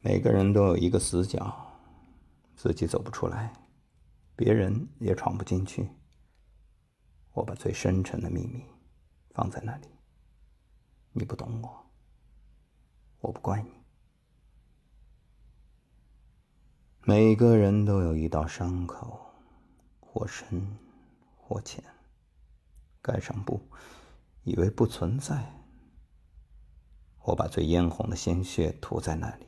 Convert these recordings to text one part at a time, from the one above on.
每个人都有一个死角，自己走不出来，别人也闯不进去。我把最深沉的秘密放在那里，你不懂我，我不怪你。每个人都有一道伤口，或深或浅，盖上布，以为不存在。我把最嫣红的鲜血涂在那里。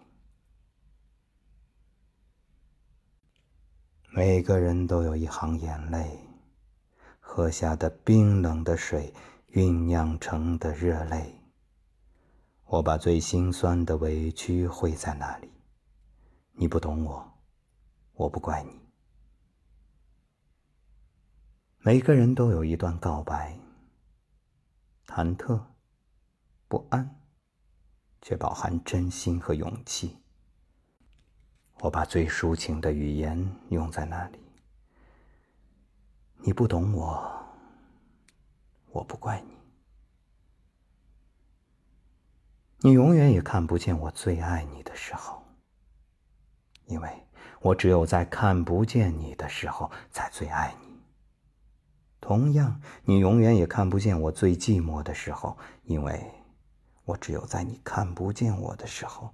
每个人都有一行眼泪，喝下的冰冷的水酝酿成的热泪。我把最心酸的委屈汇在那里。你不懂我，我不怪你。每个人都有一段告白，忐忑、不安，却饱含真心和勇气。我把最抒情的语言用在那里。你不懂我，我不怪你。你永远也看不见我最爱你的时候，因为我只有在看不见你的时候才最爱你。同样，你永远也看不见我最寂寞的时候，因为我只有在你看不见我的时候。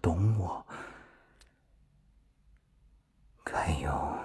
懂我，该有。